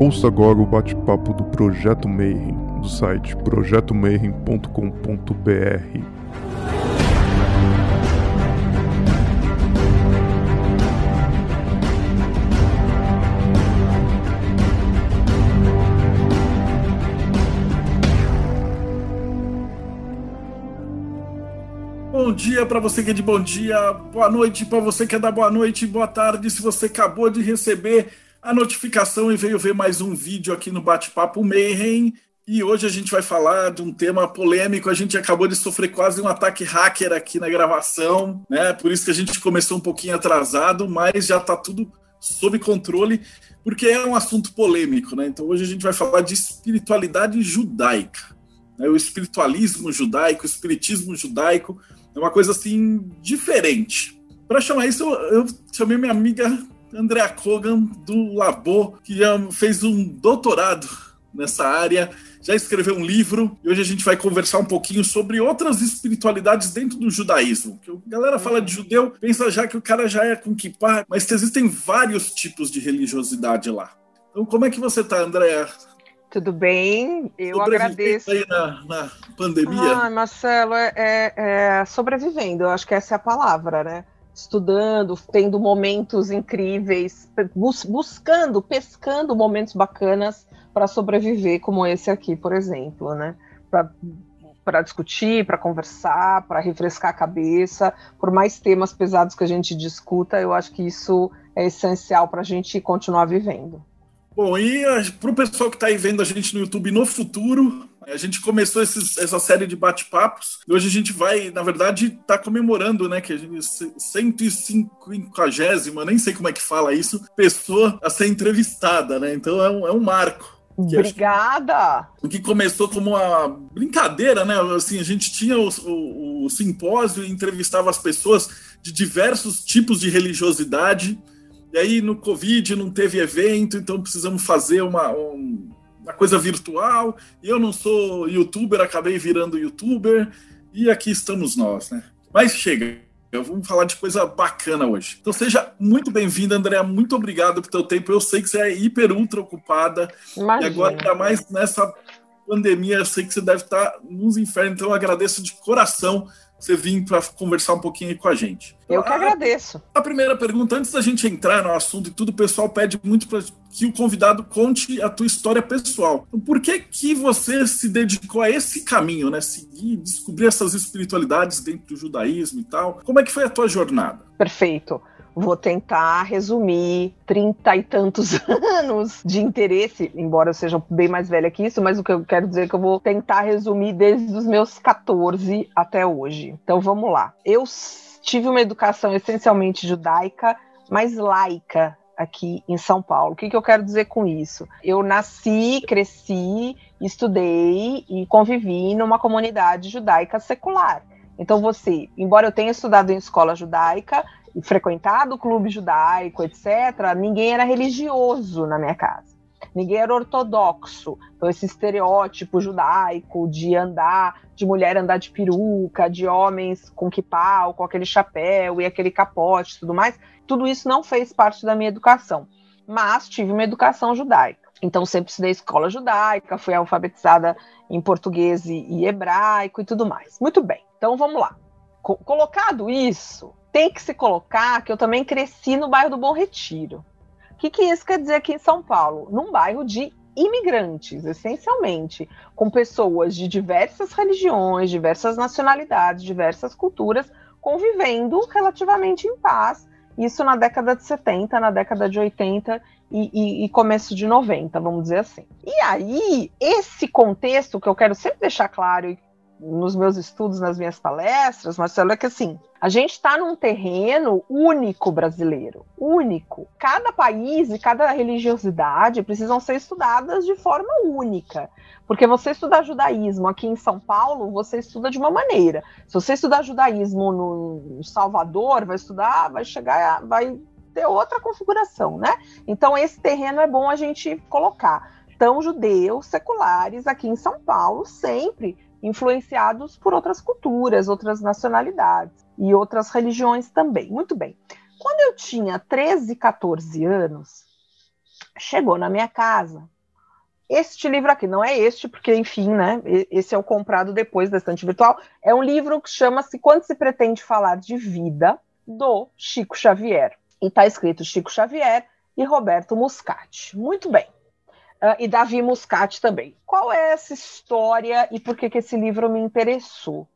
Ouça agora o bate-papo do Projeto Mayhem, do site projetomayhem.com.br. Bom dia para você que é de bom dia, boa noite para você que é da boa noite, boa tarde se você acabou de receber a notificação e veio ver mais um vídeo aqui no Bate-Papo Mayhem. E hoje a gente vai falar de um tema polêmico. A gente acabou de sofrer quase um ataque hacker aqui na gravação, né? Por isso que a gente começou um pouquinho atrasado, mas já está tudo sob controle, porque é um assunto polêmico, né? Então hoje a gente vai falar de espiritualidade judaica, né? o espiritualismo judaico, o espiritismo judaico é uma coisa assim diferente. Para chamar isso, eu chamei minha amiga Andrea Kogan, do Labo, que já fez um doutorado nessa área, já escreveu um livro e hoje a gente vai conversar um pouquinho sobre outras espiritualidades dentro do judaísmo. Que a galera fala de judeu, pensa já que o cara já é com kippah, mas existem vários tipos de religiosidade lá. Então, como é que você está, Andréa? Tudo bem, eu agradeço. aí na, na pandemia? Ah, Marcelo, é, é, é, sobrevivendo, eu acho que essa é a palavra, né? Estudando, tendo momentos incríveis, bus buscando, pescando momentos bacanas para sobreviver, como esse aqui, por exemplo, né? Para discutir, para conversar, para refrescar a cabeça, por mais temas pesados que a gente discuta, eu acho que isso é essencial para a gente continuar vivendo. Bom, e para o pessoal que está aí vendo a gente no YouTube no futuro, a gente começou esses, essa série de bate-papos e hoje a gente vai, na verdade, tá comemorando, né, que a gente 150, nem sei como é que fala isso, pessoa a ser entrevistada, né? Então é um, é um marco. Obrigada! O que começou como uma brincadeira, né? Assim, a gente tinha o, o, o simpósio e entrevistava as pessoas de diversos tipos de religiosidade e aí no Covid não teve evento, então precisamos fazer uma, um, uma coisa virtual. Eu não sou youtuber, acabei virando youtuber. E aqui estamos nós, né? Mas chega, vamos falar de coisa bacana hoje. Então seja muito bem-vinda, Andréa. Muito obrigado pelo teu tempo. Eu sei que você é hiper ultra ocupada. Imagina. E agora, ainda mais nessa pandemia, eu sei que você deve estar nos infernos. Então eu agradeço de coração você vir para conversar um pouquinho com a gente. Eu que agradeço. A, a primeira pergunta, antes da gente entrar no assunto e tudo, o pessoal pede muito para que o convidado conte a tua história pessoal. Então, por que que você se dedicou a esse caminho, né? Seguir, descobrir essas espiritualidades dentro do judaísmo e tal. Como é que foi a tua jornada? Perfeito. Vou tentar resumir trinta e tantos anos de interesse, embora eu seja bem mais velha que isso, mas o que eu quero dizer é que eu vou tentar resumir desde os meus 14 até hoje. Então vamos lá. Eu tive uma educação essencialmente judaica, mas laica aqui em São Paulo. O que, que eu quero dizer com isso? Eu nasci, cresci, estudei e convivi numa comunidade judaica secular. Então você, embora eu tenha estudado em escola judaica, frequentado o clube judaico, etc., ninguém era religioso na minha casa. Ninguém era ortodoxo. Então, esse estereótipo judaico de andar, de mulher andar de peruca, de homens com kipau, com aquele chapéu e aquele capote tudo mais, tudo isso não fez parte da minha educação. Mas tive uma educação judaica. Então, sempre estudei escola judaica, fui alfabetizada em português e hebraico e tudo mais. Muito bem. Então, vamos lá. Colocado isso, tem que se colocar que eu também cresci no bairro do Bom Retiro. O que, que isso quer dizer aqui em São Paulo? Num bairro de imigrantes, essencialmente, com pessoas de diversas religiões, diversas nacionalidades, diversas culturas, convivendo relativamente em paz. Isso na década de 70, na década de 80 e, e, e, começo de 90, vamos dizer assim. E aí, esse contexto que eu quero sempre deixar claro nos meus estudos, nas minhas palestras, Marcelo, é que assim, a gente está num terreno único brasileiro, único. Cada país e cada religiosidade precisam ser estudadas de forma única. Porque você estudar judaísmo aqui em São Paulo, você estuda de uma maneira. Se você estudar judaísmo no Salvador, vai estudar, vai chegar, vai ter outra configuração, né? Então esse terreno é bom a gente colocar. Então, judeus seculares aqui em São Paulo sempre influenciados por outras culturas, outras nacionalidades e outras religiões também. Muito bem. Quando eu tinha 13, 14 anos, chegou na minha casa este livro aqui, não é este, porque, enfim, né? Esse é o comprado depois da estante virtual. É um livro que chama-se Quando se pretende falar de vida, do Chico Xavier. E está escrito Chico Xavier e Roberto Muscati. Muito bem. Uh, e Davi Muscati também. Qual é essa história e por que, que esse livro me interessou?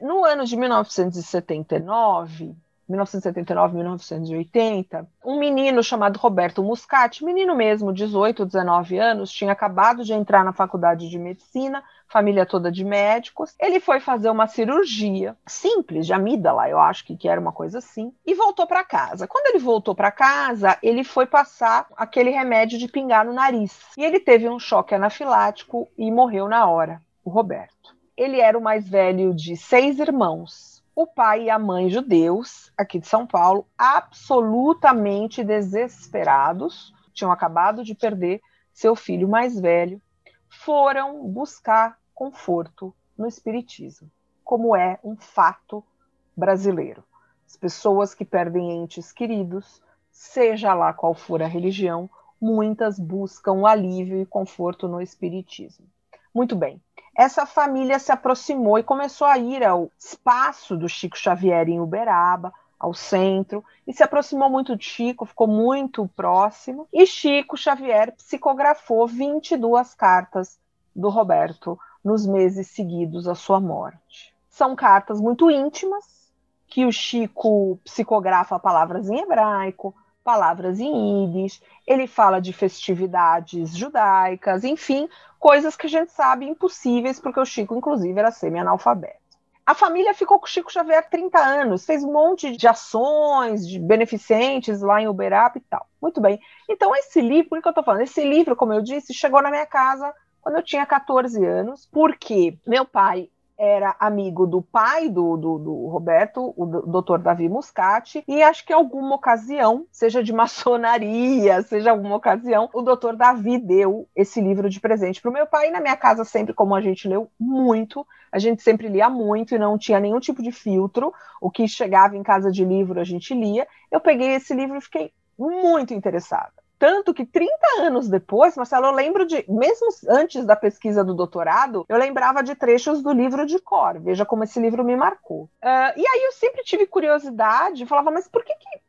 No ano de 1979, 1979, 1980, um menino chamado Roberto Muscati, menino mesmo, 18, 19 anos, tinha acabado de entrar na faculdade de medicina, família toda de médicos. Ele foi fazer uma cirurgia simples de amígdala, eu acho que, que era uma coisa assim, e voltou para casa. Quando ele voltou para casa, ele foi passar aquele remédio de pingar no nariz. E ele teve um choque anafilático e morreu na hora, o Roberto. Ele era o mais velho de seis irmãos o pai e a mãe judeus, aqui de São Paulo, absolutamente desesperados, tinham acabado de perder seu filho mais velho, foram buscar conforto no Espiritismo, como é um fato brasileiro. As pessoas que perdem entes queridos, seja lá qual for a religião, muitas buscam alívio e conforto no Espiritismo. Muito bem, essa família se aproximou e começou a ir ao espaço do Chico Xavier em Uberaba, ao centro, e se aproximou muito de Chico, ficou muito próximo, e Chico Xavier psicografou 22 cartas do Roberto nos meses seguidos à sua morte. São cartas muito íntimas, que o Chico psicografa palavras em hebraico, palavras em ídis, ele fala de festividades judaicas, enfim, coisas que a gente sabe impossíveis, porque o Chico, inclusive, era semi-analfabeto. A família ficou com o Chico Xavier 30 anos, fez um monte de ações, de beneficentes lá em Uberaba e tal. Muito bem. Então, esse livro, por que eu estou falando? Esse livro, como eu disse, chegou na minha casa quando eu tinha 14 anos, porque meu pai era amigo do pai do, do, do Roberto, o doutor Davi Muscati, e acho que alguma ocasião, seja de maçonaria, seja alguma ocasião, o doutor Davi deu esse livro de presente para o meu pai. E na minha casa, sempre, como a gente leu muito, a gente sempre lia muito e não tinha nenhum tipo de filtro. O que chegava em casa de livro, a gente lia. Eu peguei esse livro e fiquei muito interessada. Tanto que 30 anos depois, Marcelo, eu lembro de, mesmo antes da pesquisa do doutorado, eu lembrava de trechos do livro de cor. Veja como esse livro me marcou. Uh, e aí eu sempre tive curiosidade, falava, mas por que, que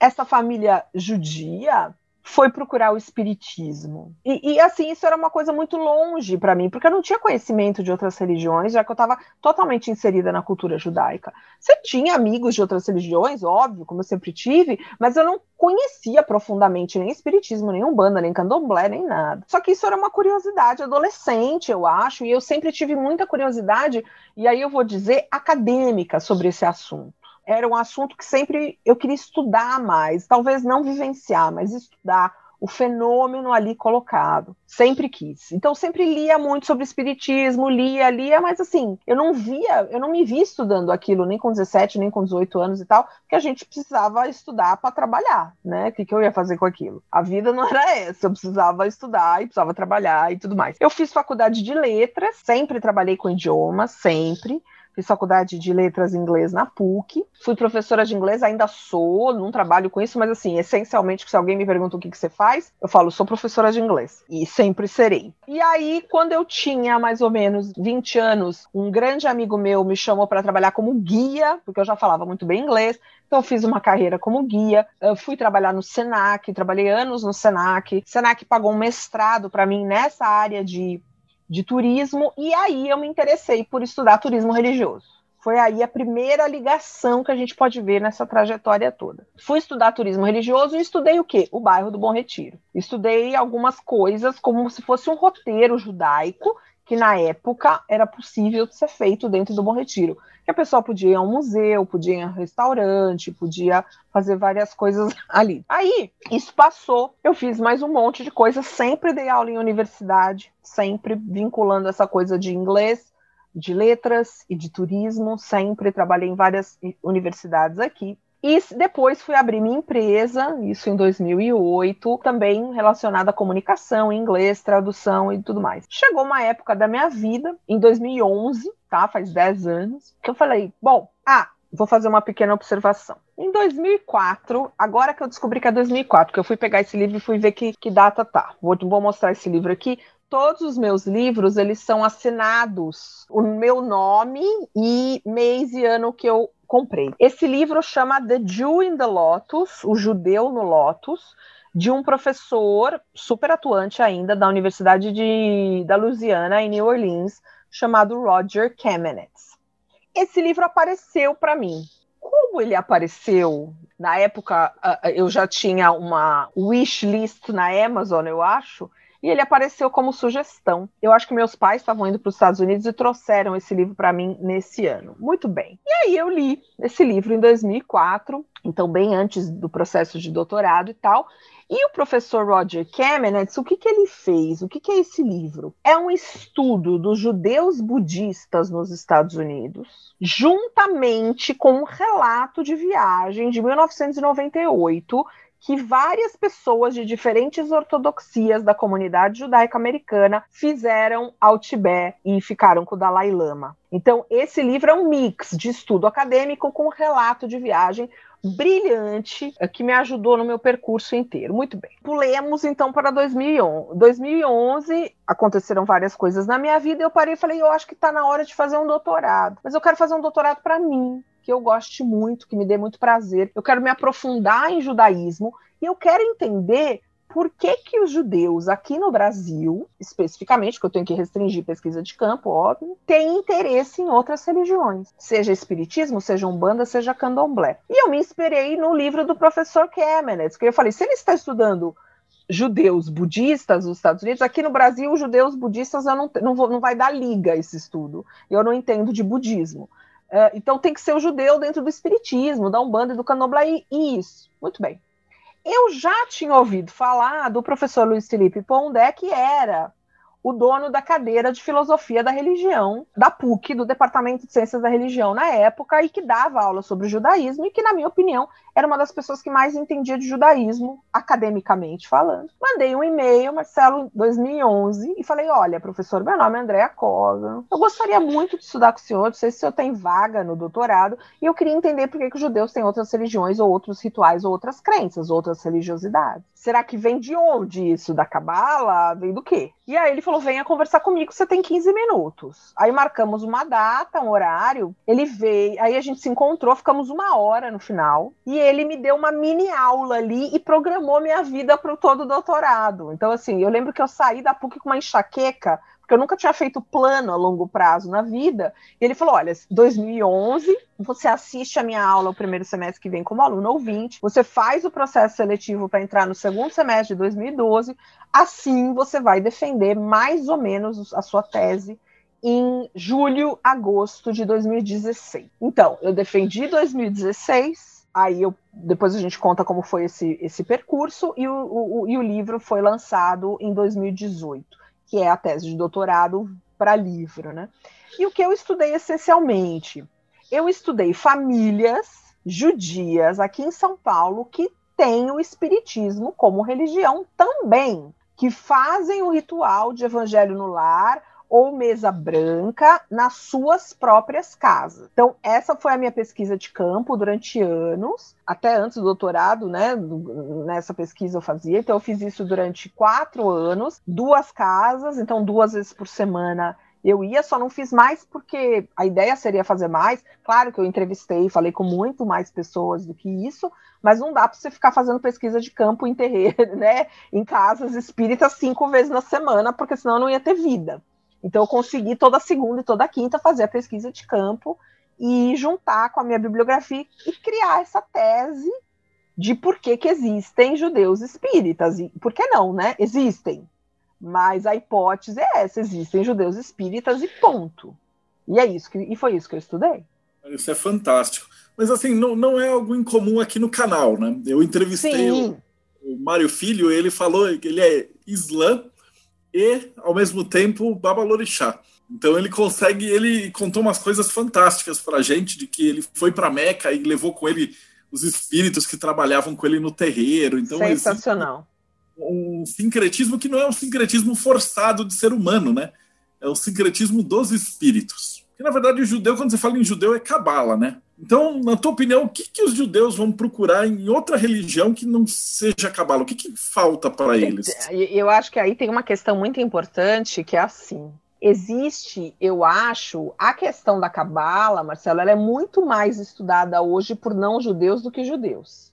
essa família judia foi procurar o espiritismo. E, e, assim, isso era uma coisa muito longe para mim, porque eu não tinha conhecimento de outras religiões, já que eu estava totalmente inserida na cultura judaica. Você tinha amigos de outras religiões, óbvio, como eu sempre tive, mas eu não conhecia profundamente nem espiritismo, nem umbanda, nem candomblé, nem nada. Só que isso era uma curiosidade adolescente, eu acho, e eu sempre tive muita curiosidade, e aí eu vou dizer acadêmica sobre esse assunto era um assunto que sempre eu queria estudar mais, talvez não vivenciar, mas estudar o fenômeno ali colocado. Sempre quis. Então sempre lia muito sobre espiritismo, lia, lia, mas assim, eu não via, eu não me vi estudando aquilo nem com 17, nem com 18 anos e tal, porque a gente precisava estudar para trabalhar, né? O que, que eu ia fazer com aquilo? A vida não era essa, eu precisava estudar e precisava trabalhar e tudo mais. Eu fiz faculdade de letras, sempre trabalhei com idiomas, sempre fiz faculdade de letras inglês na PUC, fui professora de inglês, ainda sou, não trabalho com isso, mas assim, essencialmente, se alguém me pergunta o que, que você faz, eu falo, sou professora de inglês, e sempre serei. E aí, quando eu tinha mais ou menos 20 anos, um grande amigo meu me chamou para trabalhar como guia, porque eu já falava muito bem inglês, então, eu fiz uma carreira como guia, eu fui trabalhar no SENAC, trabalhei anos no SENAC. SENAC pagou um mestrado para mim nessa área de de turismo, e aí eu me interessei por estudar turismo religioso. Foi aí a primeira ligação que a gente pode ver nessa trajetória toda. Fui estudar turismo religioso e estudei o quê? O bairro do Bom Retiro. Estudei algumas coisas como se fosse um roteiro judaico que na época era possível ser feito dentro do Bom Retiro. Que a pessoa podia ir a um museu, podia ir a um restaurante, podia fazer várias coisas ali. Aí, isso passou, eu fiz mais um monte de coisas, sempre dei aula em universidade, sempre vinculando essa coisa de inglês, de letras e de turismo, sempre trabalhei em várias universidades aqui. E depois fui abrir minha empresa, isso em 2008, também relacionada à comunicação, inglês, tradução e tudo mais. Chegou uma época da minha vida, em 2011, tá? Faz 10 anos, que eu falei, bom, ah, vou fazer uma pequena observação. Em 2004, agora que eu descobri que é 2004, que eu fui pegar esse livro e fui ver que, que data tá. Vou, vou mostrar esse livro aqui. Todos os meus livros, eles são assinados o meu nome e mês e ano que eu comprei. Esse livro chama The Jew in the Lotus, o judeu no Lotus, de um professor super atuante ainda da Universidade de, da Louisiana, em New Orleans, chamado Roger Kamenetz. Esse livro apareceu para mim. Como ele apareceu? Na época, eu já tinha uma wish list na Amazon, eu acho, e ele apareceu como sugestão. Eu acho que meus pais estavam indo para os Estados Unidos e trouxeram esse livro para mim nesse ano. Muito bem. E aí eu li esse livro em 2004, então bem antes do processo de doutorado e tal, e o professor Roger Kamenetz, o que, que ele fez? O que, que é esse livro? É um estudo dos judeus budistas nos Estados Unidos, juntamente com um relato de viagem de 1998 que várias pessoas de diferentes ortodoxias da comunidade judaica americana fizeram ao Tibete e ficaram com o Dalai Lama. Então, esse livro é um mix de estudo acadêmico com relato de viagem brilhante eh, que me ajudou no meu percurso inteiro. Muito bem. Pulemos então para 2011. 2011 aconteceram várias coisas na minha vida eu parei e falei, eu acho que está na hora de fazer um doutorado. Mas eu quero fazer um doutorado para mim, que eu goste muito, que me dê muito prazer. Eu quero me aprofundar em judaísmo e eu quero entender por que, que os judeus aqui no Brasil, especificamente, que eu tenho que restringir pesquisa de campo, óbvio, têm interesse em outras religiões, seja espiritismo, seja umbanda, seja candomblé. E eu me inspirei no livro do professor Kemenetz, que eu falei, se ele está estudando judeus budistas nos Estados Unidos, aqui no Brasil, judeus budistas eu não, não, vou, não vai dar liga esse estudo, eu não entendo de budismo. Uh, então tem que ser o judeu dentro do espiritismo, da umbanda e do candomblé, e isso. Muito bem. Eu já tinha ouvido falar do professor Luiz Felipe Pondé, que era o dono da cadeira de filosofia da religião da PUC, do Departamento de Ciências da Religião na época, e que dava aula sobre o judaísmo, e que, na minha opinião, era uma das pessoas que mais entendia de judaísmo, academicamente falando. Mandei um e-mail, Marcelo, 2011, e falei: Olha, professor, meu nome é Andréa Cosa, eu gostaria muito de estudar com o senhor, não sei se o senhor tem vaga no doutorado, e eu queria entender por que, que os judeus têm outras religiões, ou outros rituais, ou outras crenças, outras religiosidades. Será que vem de onde isso? Da cabala? Vem do quê? E aí ele falou: venha conversar comigo, você tem 15 minutos. Aí marcamos uma data, um horário. Ele veio, aí a gente se encontrou, ficamos uma hora no final. E ele me deu uma mini aula ali e programou minha vida para o todo doutorado. Então, assim, eu lembro que eu saí da PUC com uma enxaqueca, porque eu nunca tinha feito plano a longo prazo na vida. E ele falou: olha, 2011, você assiste a minha aula o primeiro semestre que vem como aluno ouvinte, você faz o processo seletivo para entrar no segundo semestre de 2012, assim você vai defender mais ou menos a sua tese em julho, agosto de 2016. Então, eu defendi 2016, aí eu, depois a gente conta como foi esse, esse percurso, e o, o, e o livro foi lançado em 2018 que é a tese de doutorado para livro, né? E o que eu estudei essencialmente? Eu estudei famílias judias aqui em São Paulo que têm o espiritismo como religião também, que fazem o ritual de evangelho no lar ou mesa branca nas suas próprias casas. Então, essa foi a minha pesquisa de campo durante anos, até antes do doutorado, né? Nessa pesquisa eu fazia. Então, eu fiz isso durante quatro anos, duas casas, então duas vezes por semana eu ia, só não fiz mais porque a ideia seria fazer mais. Claro que eu entrevistei, falei com muito mais pessoas do que isso, mas não dá para você ficar fazendo pesquisa de campo em terreiro, né? Em casas espíritas cinco vezes na semana, porque senão não ia ter vida. Então eu consegui toda segunda e toda quinta fazer a pesquisa de campo e juntar com a minha bibliografia e criar essa tese de por que, que existem judeus espíritas. E por que não, né? Existem. Mas a hipótese é essa: existem judeus espíritas e ponto. E é isso que, e foi isso que eu estudei. Isso é fantástico. Mas assim, não, não é algo incomum aqui no canal, né? Eu entrevistei o, o Mário Filho, ele falou que ele é islã e, ao mesmo tempo, Babalorixá. Então ele consegue, ele contou umas coisas fantásticas para a gente, de que ele foi para Meca e levou com ele os espíritos que trabalhavam com ele no terreiro. Então, Sensacional. Um sincretismo que não é um sincretismo forçado de ser humano, né? É o sincretismo dos espíritos. Que na verdade o judeu, quando você fala em judeu, é cabala, né? Então, na tua opinião, o que, que os judeus vão procurar em outra religião que não seja cabala? O que, que falta para eles? Eu acho que aí tem uma questão muito importante que é assim. Existe, eu acho, a questão da cabala, Marcelo, ela é muito mais estudada hoje por não judeus do que judeus,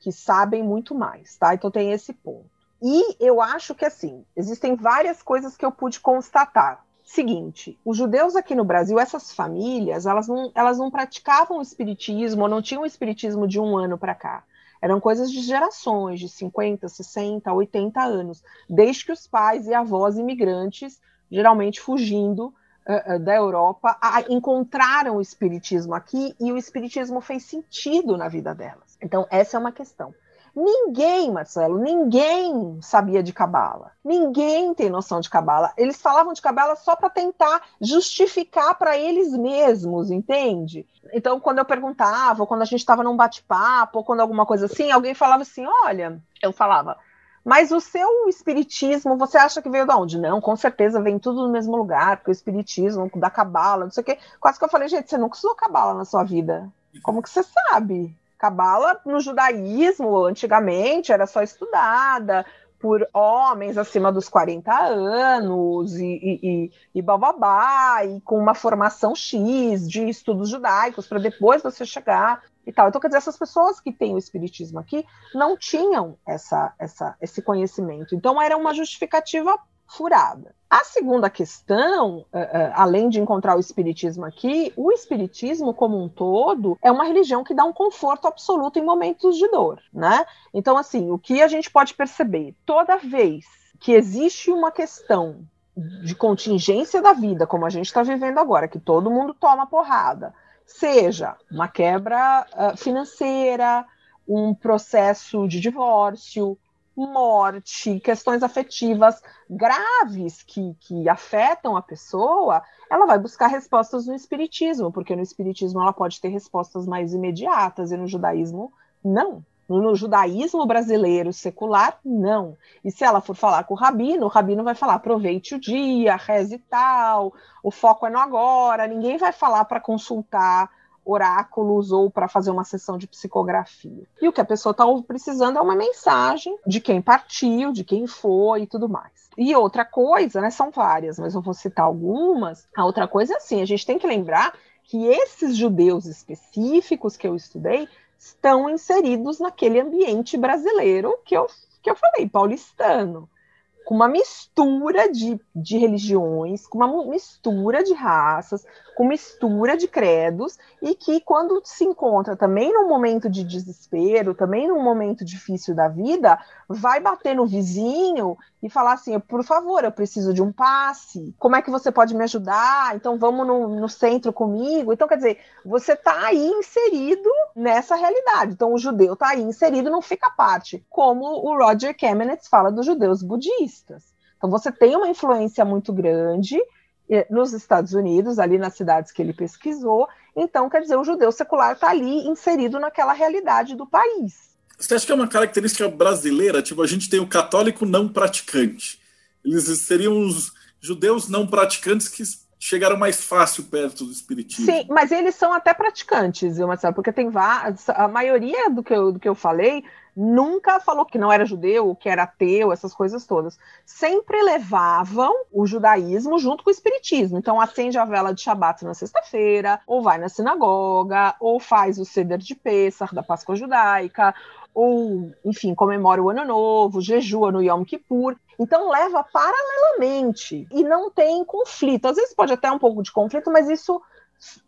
que sabem muito mais, tá? Então tem esse ponto. E eu acho que assim, existem várias coisas que eu pude constatar seguinte, os judeus aqui no Brasil, essas famílias, elas não, elas não praticavam o espiritismo, ou não tinham o espiritismo de um ano para cá. Eram coisas de gerações, de 50, 60, 80 anos, desde que os pais e avós imigrantes, geralmente fugindo uh, uh, da Europa, a, encontraram o espiritismo aqui e o espiritismo fez sentido na vida delas. Então, essa é uma questão. Ninguém, Marcelo, ninguém sabia de cabala. Ninguém tem noção de cabala. Eles falavam de cabala só para tentar justificar para eles mesmos, entende? Então, quando eu perguntava, ou quando a gente estava num bate-papo, ou quando alguma coisa assim, alguém falava assim: olha, eu falava. Mas o seu espiritismo, você acha que veio de onde? Não, com certeza vem tudo no mesmo lugar, porque o espiritismo, da cabala, não sei o quê. Quase que eu falei, gente, você nunca usou cabala na sua vida. Como que você sabe? Cabala no judaísmo, antigamente, era só estudada por homens acima dos 40 anos e, e, e, e bababá, e com uma formação X de estudos judaicos para depois você chegar e tal. Então, quer dizer, essas pessoas que têm o espiritismo aqui não tinham essa, essa, esse conhecimento. Então, era uma justificativa furada. A segunda questão, uh, uh, além de encontrar o espiritismo aqui, o espiritismo como um todo é uma religião que dá um conforto absoluto em momentos de dor, né? Então, assim, o que a gente pode perceber, toda vez que existe uma questão de contingência da vida, como a gente está vivendo agora, que todo mundo toma porrada, seja uma quebra uh, financeira, um processo de divórcio, morte, questões afetivas graves que, que afetam a pessoa, ela vai buscar respostas no espiritismo, porque no espiritismo ela pode ter respostas mais imediatas e no judaísmo não. No judaísmo brasileiro secular, não. E se ela for falar com o rabino, o rabino vai falar: aproveite o dia, reze tal, o foco é no agora. Ninguém vai falar para consultar oráculos ou para fazer uma sessão de psicografia. E o que a pessoa está precisando é uma mensagem de quem partiu, de quem foi e tudo mais. E outra coisa, né, são várias, mas eu vou citar algumas. A outra coisa é assim, a gente tem que lembrar que esses judeus específicos que eu estudei estão inseridos naquele ambiente brasileiro que eu, que eu falei, paulistano com uma mistura de, de religiões, com uma mistura de raças, com mistura de credos, e que quando se encontra também num momento de desespero, também num momento difícil da vida, vai bater no vizinho e falar assim: por favor, eu preciso de um passe, como é que você pode me ajudar? Então vamos no, no centro comigo. Então, quer dizer, você está aí inserido nessa realidade. Então, o judeu está aí inserido, não fica parte, como o Roger Kamenetz fala dos judeus budistas. Então, você tem uma influência muito grande nos Estados Unidos, ali nas cidades que ele pesquisou. Então, quer dizer, o judeu secular está ali inserido naquela realidade do país. Você acha que é uma característica brasileira? Tipo, a gente tem o católico não praticante. Eles seriam os judeus não praticantes que chegaram mais fácil perto do espiritismo. Sim, mas eles são até praticantes, viu, Marcelo? Porque tem. A maioria do que eu, do que eu falei nunca falou que não era judeu, que era ateu, essas coisas todas. Sempre levavam o judaísmo junto com o espiritismo. Então acende a vela de Shabat na sexta-feira, ou vai na sinagoga, ou faz o ceder de Pessah, da Páscoa judaica, ou, enfim, comemora o Ano Novo, jejua no Yom Kippur. Então leva paralelamente e não tem conflito. Às vezes pode até um pouco de conflito, mas isso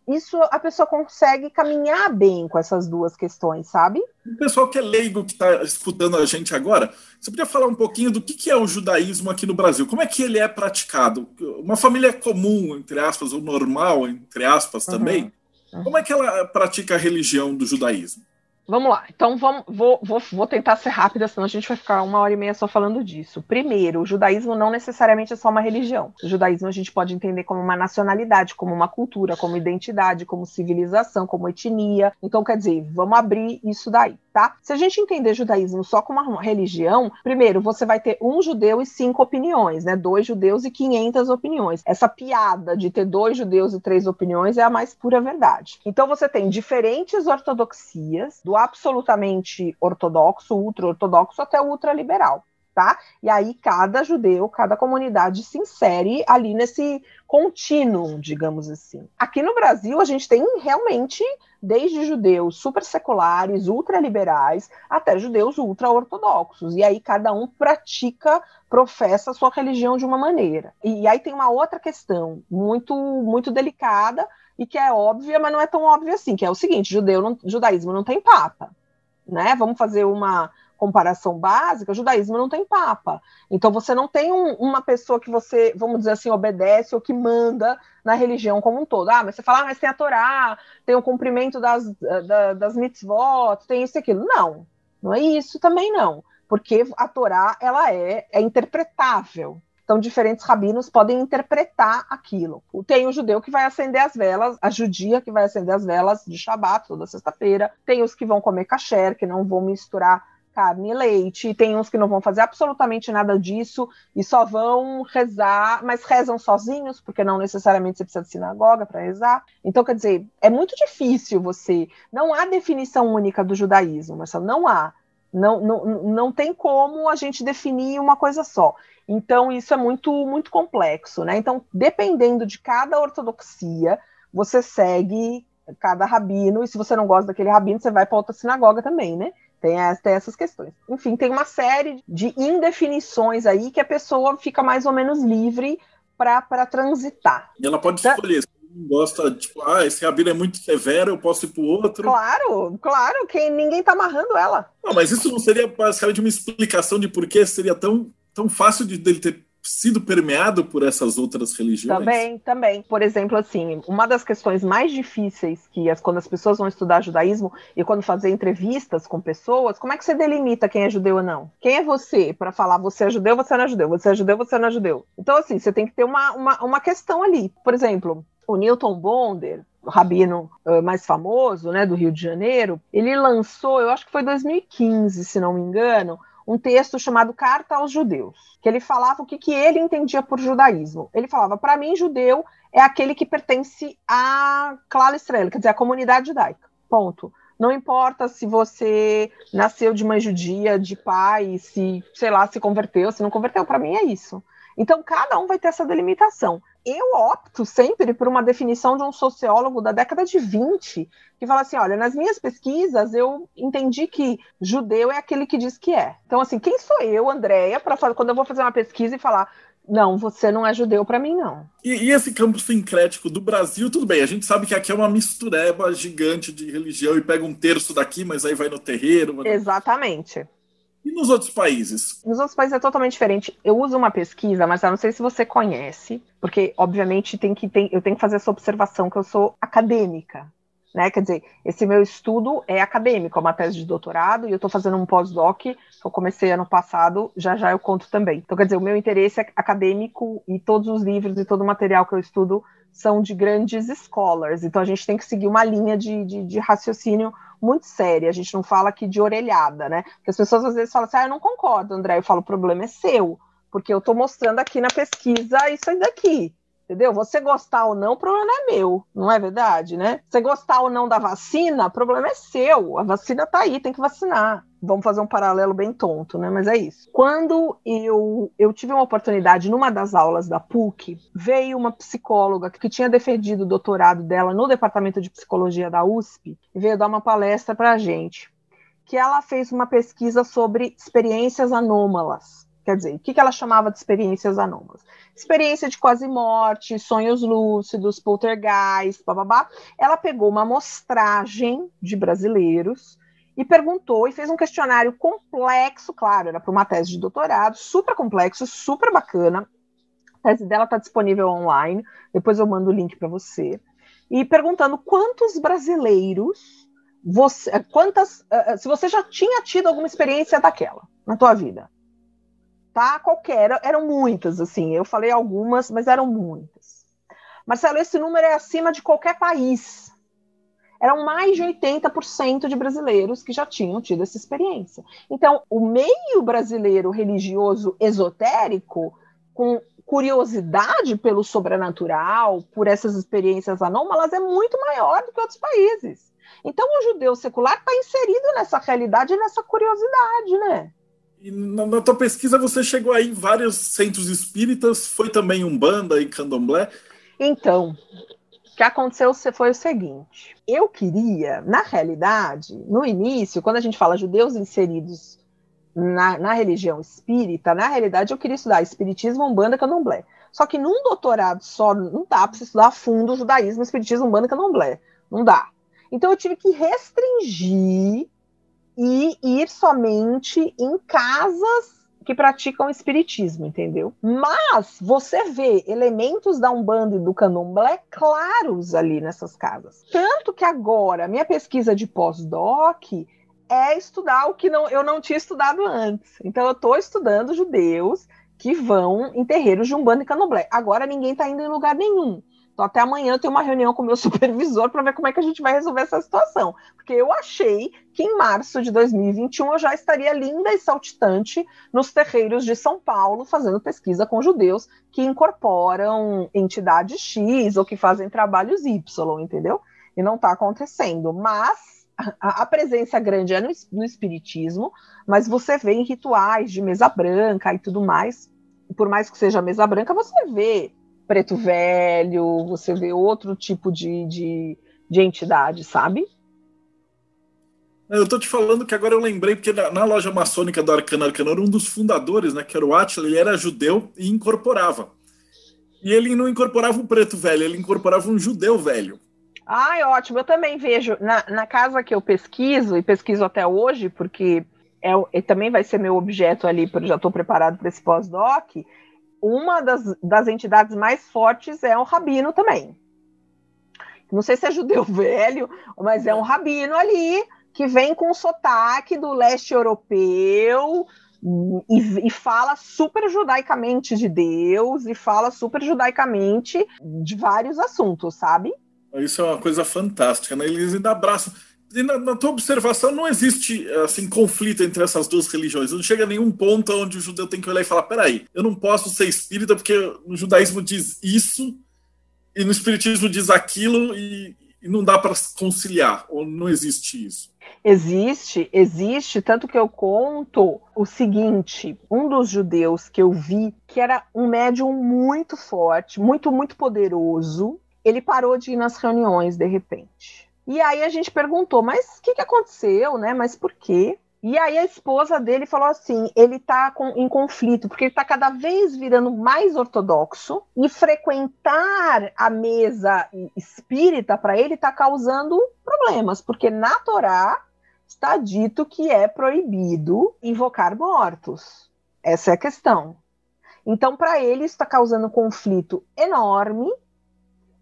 isso a pessoa consegue caminhar bem com essas duas questões, sabe? O pessoal que é leigo que está escutando a gente agora, você podia falar um pouquinho do que, que é o judaísmo aqui no Brasil? Como é que ele é praticado? Uma família comum, entre aspas, ou normal, entre aspas, também. Uhum. Uhum. Como é que ela pratica a religião do judaísmo? Vamos lá, então vamos, vou, vou, vou tentar ser rápida, senão a gente vai ficar uma hora e meia só falando disso. Primeiro, o judaísmo não necessariamente é só uma religião. O judaísmo a gente pode entender como uma nacionalidade, como uma cultura, como identidade, como civilização, como etnia. Então, quer dizer, vamos abrir isso daí. Tá? Se a gente entender judaísmo só como uma religião, primeiro, você vai ter um judeu e cinco opiniões, né? Dois judeus e 500 opiniões. Essa piada de ter dois judeus e três opiniões é a mais pura verdade. Então você tem diferentes ortodoxias, do absolutamente ortodoxo, ultra-ortodoxo até o ultraliberal tá? E aí cada judeu, cada comunidade se insere ali nesse contínuo, digamos assim. Aqui no Brasil a gente tem realmente desde judeus super seculares, ultraliberais, até judeus ultra-ortodoxos. E aí cada um pratica, professa a sua religião de uma maneira. E aí tem uma outra questão muito muito delicada e que é óbvia, mas não é tão óbvia assim, que é o seguinte, judeu não, judaísmo não tem papa, né? Vamos fazer uma comparação básica, o judaísmo não tem papa. Então você não tem um, uma pessoa que você, vamos dizer assim, obedece ou que manda na religião como um todo. Ah, mas você fala, ah, mas tem a Torá, tem o cumprimento das, da, das mitzvot, tem isso e aquilo. Não, não é isso também não. Porque a Torá, ela é, é interpretável. Então, diferentes rabinos podem interpretar aquilo. Tem o judeu que vai acender as velas, a judia que vai acender as velas de Shabat toda sexta-feira. Tem os que vão comer kasher, que não vão misturar carne e leite, tem uns que não vão fazer absolutamente nada disso e só vão rezar, mas rezam sozinhos, porque não necessariamente você precisa de sinagoga para rezar. Então, quer dizer, é muito difícil você. Não há definição única do judaísmo, Marcelo, não há. Não, não, não tem como a gente definir uma coisa só. Então, isso é muito, muito complexo, né? Então, dependendo de cada ortodoxia, você segue cada rabino, e se você não gosta daquele rabino, você vai para outra sinagoga também, né? Tem, tem essas questões. Enfim, tem uma série de indefinições aí que a pessoa fica mais ou menos livre para transitar. E ela pode escolher. Gosta, tipo, ah, esse rabino é muito severo, eu posso ir para o outro. Claro, claro, que ninguém está amarrando ela. Não, mas isso não seria basicamente uma explicação de por que seria tão, tão fácil de dele ter sido permeado por essas outras religiões? Também, também. Por exemplo, assim, uma das questões mais difíceis que as, quando as pessoas vão estudar judaísmo e quando fazer entrevistas com pessoas, como é que você delimita quem é judeu ou não? Quem é você para falar você é judeu, você não é judeu, você é judeu, você não é judeu? Então, assim, você tem que ter uma, uma, uma questão ali. Por exemplo, o Newton Bonder, o rabino uh, mais famoso, né, do Rio de Janeiro, ele lançou, eu acho que foi 2015, se não me engano, um texto chamado Carta aos Judeus, que ele falava o que, que ele entendia por judaísmo. Ele falava, para mim, judeu é aquele que pertence à Klal Israel, quer dizer, à comunidade judaica. Ponto. Não importa se você nasceu de mãe judia, de pai, se, sei lá, se converteu, se não converteu, para mim é isso. Então, cada um vai ter essa delimitação eu opto sempre por uma definição de um sociólogo da década de 20, que fala assim: olha, nas minhas pesquisas eu entendi que judeu é aquele que diz que é. Então, assim, quem sou eu, Andréia, para quando eu vou fazer uma pesquisa e falar. Não, você não é judeu para mim, não. E, e, esse campo sincrético do Brasil, tudo bem. A gente sabe que aqui é uma mistureba gigante de religião e pega um terço daqui, mas aí vai no terreiro. Exatamente. E nos outros países? Nos outros países é totalmente diferente. Eu uso uma pesquisa, mas eu não sei se você conhece, porque obviamente tem que tem, eu tenho que fazer essa observação que eu sou acadêmica. Né? Quer dizer, esse meu estudo é acadêmico, é uma tese de doutorado, e eu estou fazendo um pós-doc que eu comecei ano passado, já já eu conto também. Então, quer dizer, o meu interesse é acadêmico e todos os livros e todo o material que eu estudo são de grandes scholars, então a gente tem que seguir uma linha de, de, de raciocínio muito séria. A gente não fala aqui de orelhada, né? Porque as pessoas às vezes falam assim: ah, eu não concordo, André. Eu falo: o problema é seu, porque eu estou mostrando aqui na pesquisa isso daqui. Entendeu? Você gostar ou não, o problema é meu, não é verdade, né? Você gostar ou não da vacina, o problema é seu. A vacina tá aí, tem que vacinar. Vamos fazer um paralelo bem tonto, né? Mas é isso. Quando eu, eu tive uma oportunidade, numa das aulas da PUC, veio uma psicóloga que tinha defendido o doutorado dela no departamento de psicologia da USP e veio dar uma palestra para gente. Que ela fez uma pesquisa sobre experiências anômalas. Quer dizer, o que ela chamava de experiências anômalas? experiência de quase morte, sonhos lúcidos, poltergeist, bababá. Ela pegou uma amostragem de brasileiros e perguntou e fez um questionário complexo, claro, era para uma tese de doutorado, super complexo, super bacana. A tese dela está disponível online, depois eu mando o link para você. E perguntando quantos brasileiros você, quantas, uh, se você já tinha tido alguma experiência daquela na tua vida tá? Qualquer, eram muitas, assim. Eu falei algumas, mas eram muitas. Marcelo, esse número é acima de qualquer país. eram mais de 80% de brasileiros que já tinham tido essa experiência. Então, o meio brasileiro religioso esotérico, com curiosidade pelo sobrenatural, por essas experiências anômalas, é muito maior do que outros países. Então, o judeu secular está inserido nessa realidade e nessa curiosidade, né? E na, na, tua pesquisa você chegou aí em vários centros espíritas, foi também Umbanda e Candomblé? Então, o que aconteceu foi o seguinte: eu queria, na realidade, no início, quando a gente fala judeus inseridos na, na religião espírita, na realidade eu queria estudar espiritismo, umbanda, candomblé. Só que num doutorado só não dá para estudar a fundo o judaísmo, espiritismo, umbanda, candomblé. Não dá. Então eu tive que restringir e ir somente em casas que praticam espiritismo, entendeu? Mas você vê elementos da Umbanda e do Candomblé claros ali nessas casas. Tanto que agora, minha pesquisa de pós-doc é estudar o que não, eu não tinha estudado antes. Então eu estou estudando judeus que vão em terreiros de Umbanda e Candomblé. Agora ninguém está indo em lugar nenhum. Então, até amanhã eu tenho uma reunião com o meu supervisor para ver como é que a gente vai resolver essa situação. Porque eu achei que em março de 2021 eu já estaria linda e saltitante nos terreiros de São Paulo, fazendo pesquisa com judeus que incorporam entidades X ou que fazem trabalhos Y, entendeu? E não está acontecendo. Mas a, a, presença grande é no, no espiritismo, mas você vê em rituais de mesa branca e tudo mais. Por mais que seja mesa branca, você vê preto velho, você vê outro tipo de, de, de entidade, sabe? Eu tô te falando que agora eu lembrei, porque na, na loja maçônica do Arcana Arcanor, um dos fundadores, né, que era o Atila, ele era judeu e incorporava. E ele não incorporava um preto velho, ele incorporava um judeu velho. Ai, ótimo. Eu também vejo na, na casa que eu pesquiso, e pesquiso até hoje, porque é, também vai ser meu objeto ali, porque eu já estou preparado para esse pós-doc uma das, das entidades mais fortes é um rabino também. Não sei se é judeu velho, mas é um rabino ali que vem com sotaque do leste europeu e, e, fala super judaicamente de Deus e fala super judaicamente de vários assuntos, sabe? Isso é uma coisa fantástica, né? Eles ainda abraçam. Na, na, tua observação não existe assim conflito entre essas duas religiões. Não chega a nenhum ponto onde o judeu tem que olhar e falar: peraí, eu não posso ser espírita porque no judaísmo diz isso e no espiritismo diz aquilo e, e não dá para conciliar. Ou não existe isso? Existe, existe. Tanto que eu conto o seguinte: um dos judeus que eu vi, que era um médium muito forte, muito, muito poderoso, ele parou de ir nas reuniões de repente e aí a gente perguntou, mas o que, que aconteceu, né? Mas por quê? E aí a esposa dele falou assim: ele está em conflito, porque ele está cada vez virando mais ortodoxo e frequentar a mesa espírita para ele está causando problemas, porque na Torá está dito que é proibido invocar mortos. Essa é a questão. Então, para ele, está causando um conflito enorme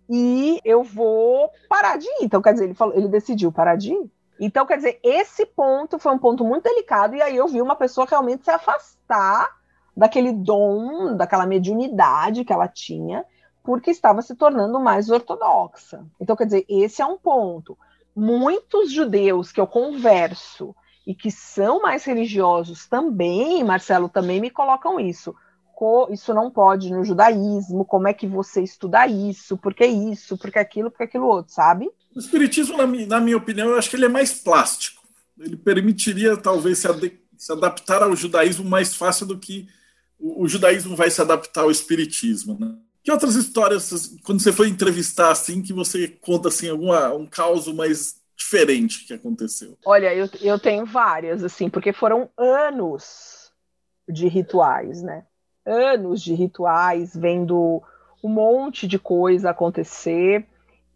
e eu vou parar de ir. Então, quer dizer, ele, falou, ele decidiu parar de ir. Então, quer dizer, esse ponto foi um ponto muito delicado, e aí eu vi uma pessoa realmente se afastar daquele dom, daquela mediunidade que ela tinha, porque estava se tornando mais ortodoxa. Então, quer dizer, esse é um ponto. Muitos judeus que eu converso e que são mais religiosos também, Marcelo, também me colocam isso isso não pode no judaísmo, como é que você estuda isso, por que isso, por que aquilo, por que aquilo outro, sabe? O espiritismo, na, minha opinião, eu acho que ele é mais plástico. Ele permitiria, talvez, se, ad se adaptar ao judaísmo mais fácil do que o, o, judaísmo vai se adaptar ao espiritismo, né? Que outras histórias, quando você foi entrevistar, assim, que você conta, assim, alguma, um caos mais diferente que aconteceu? Olha, eu, eu tenho várias, assim, porque foram anos de rituais, né? Anos de rituais, vendo um monte de coisa acontecer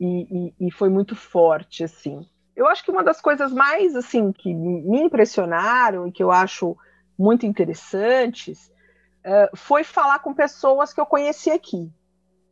e, e, e, foi muito forte, assim. Eu acho que uma das coisas mais, assim, que me impressionaram e que eu acho muito interessantes uh, foi falar com pessoas que eu conheci aqui.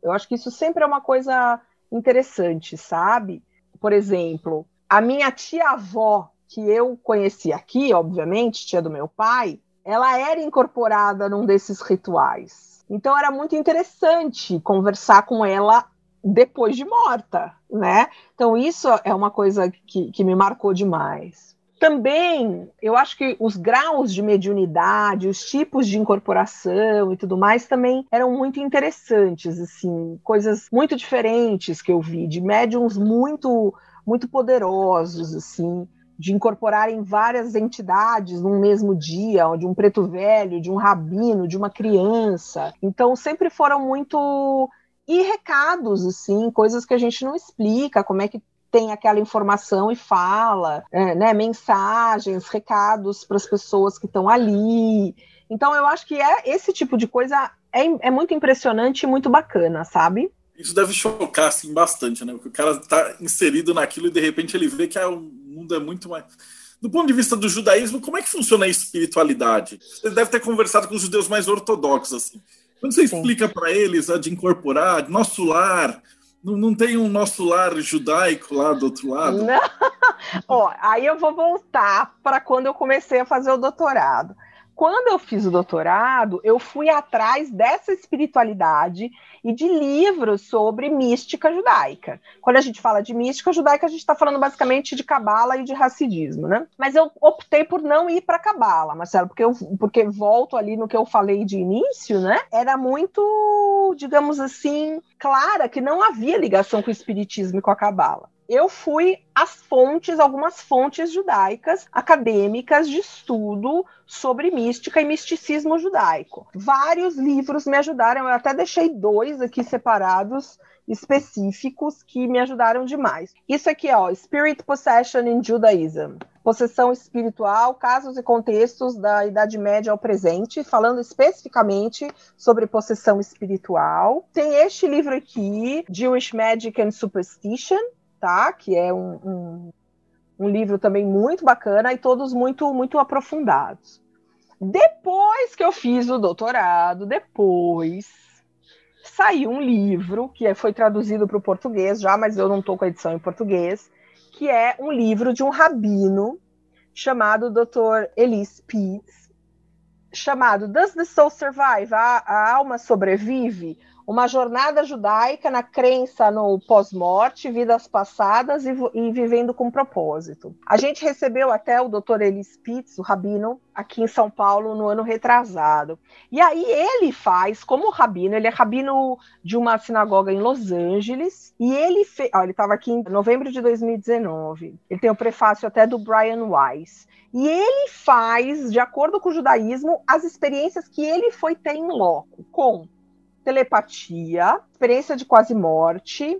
Eu acho que isso sempre é uma coisa interessante, sabe? Por exemplo, a minha tia-avó, que eu conheci aqui, obviamente, tia do meu pai, ela era incorporada num desses rituais. Então era muito interessante conversar com ela depois de morta, né? Então isso é uma coisa que, que me marcou demais. Também, eu acho que os graus de mediunidade, os tipos de incorporação e tudo mais também eram muito interessantes, assim, coisas muito diferentes que eu vi, de médiums muito, muito poderosos, assim, de incorporarem várias entidades num mesmo dia, de um preto velho, de um rabino, de uma criança. Então, sempre foram muito e recados, assim, coisas que a gente não explica, como é que tem aquela informação e fala, é, né, mensagens, recados para as pessoas que estão ali. Então eu acho que é esse tipo de coisa é, é muito impressionante e muito bacana, sabe? Isso deve chocar assim bastante, né? Porque o cara está inserido naquilo e de repente ele vê que é, o mundo é muito mais do ponto de vista do judaísmo, como é que funciona a espiritualidade? Você deve ter conversado com os judeus mais ortodoxos, assim. Quando você Sim. explica para eles a de incorporar nosso lar, não, não tem um nosso lar judaico lá do outro lado? Não. Ó, aí eu vou voltar para quando eu comecei a fazer o doutorado. Quando eu fiz o doutorado, eu fui atrás dessa espiritualidade e de livros sobre mística judaica. Quando a gente fala de mística judaica, a gente está falando basicamente de cabala e de racidismo, né? Mas eu optei por não ir para cabala, Marcelo, porque eu porque volto ali no que eu falei de início, né? Era muito, digamos assim, clara que não havia ligação com o espiritismo e com a cabala eu fui às fontes, algumas fontes judaicas, acadêmicas de estudo sobre mística e misticismo judaico. Vários livros me ajudaram, eu até deixei dois aqui separados específicos que me ajudaram demais. Isso aqui, ó, Spirit Possession in Judaism. Possessão espiritual, casos e contextos da Idade Média ao presente, falando especificamente sobre possessão espiritual. Tem este livro aqui, Jewish Magic and Superstition, tá? Que é um, um, um livro também muito bacana e todos muito, muito aprofundados. Depois que eu fiz o doutorado, depois saiu um livro que é, foi traduzido para o português já, mas eu não estou com a edição em português, que é um livro de um rabino chamado Dr. Elise Pitts, chamado Does the Soul Survive? A, a alma sobrevive? Uma jornada judaica na crença no pós-morte, vidas passadas e, e, vivendo com propósito. A gente recebeu até o Dr. Eli Spitz, o rabino, aqui em São Paulo no ano retrasado. E aí ele faz, como rabino, ele é rabino de uma sinagoga em Los Angeles, e ele fez, ele estava aqui em novembro de 2019. Ele tem o prefácio até do Brian Weiss. E ele faz, de acordo com o judaísmo, as experiências que ele foi ter em loco, com telepatia, experiência de quase morte,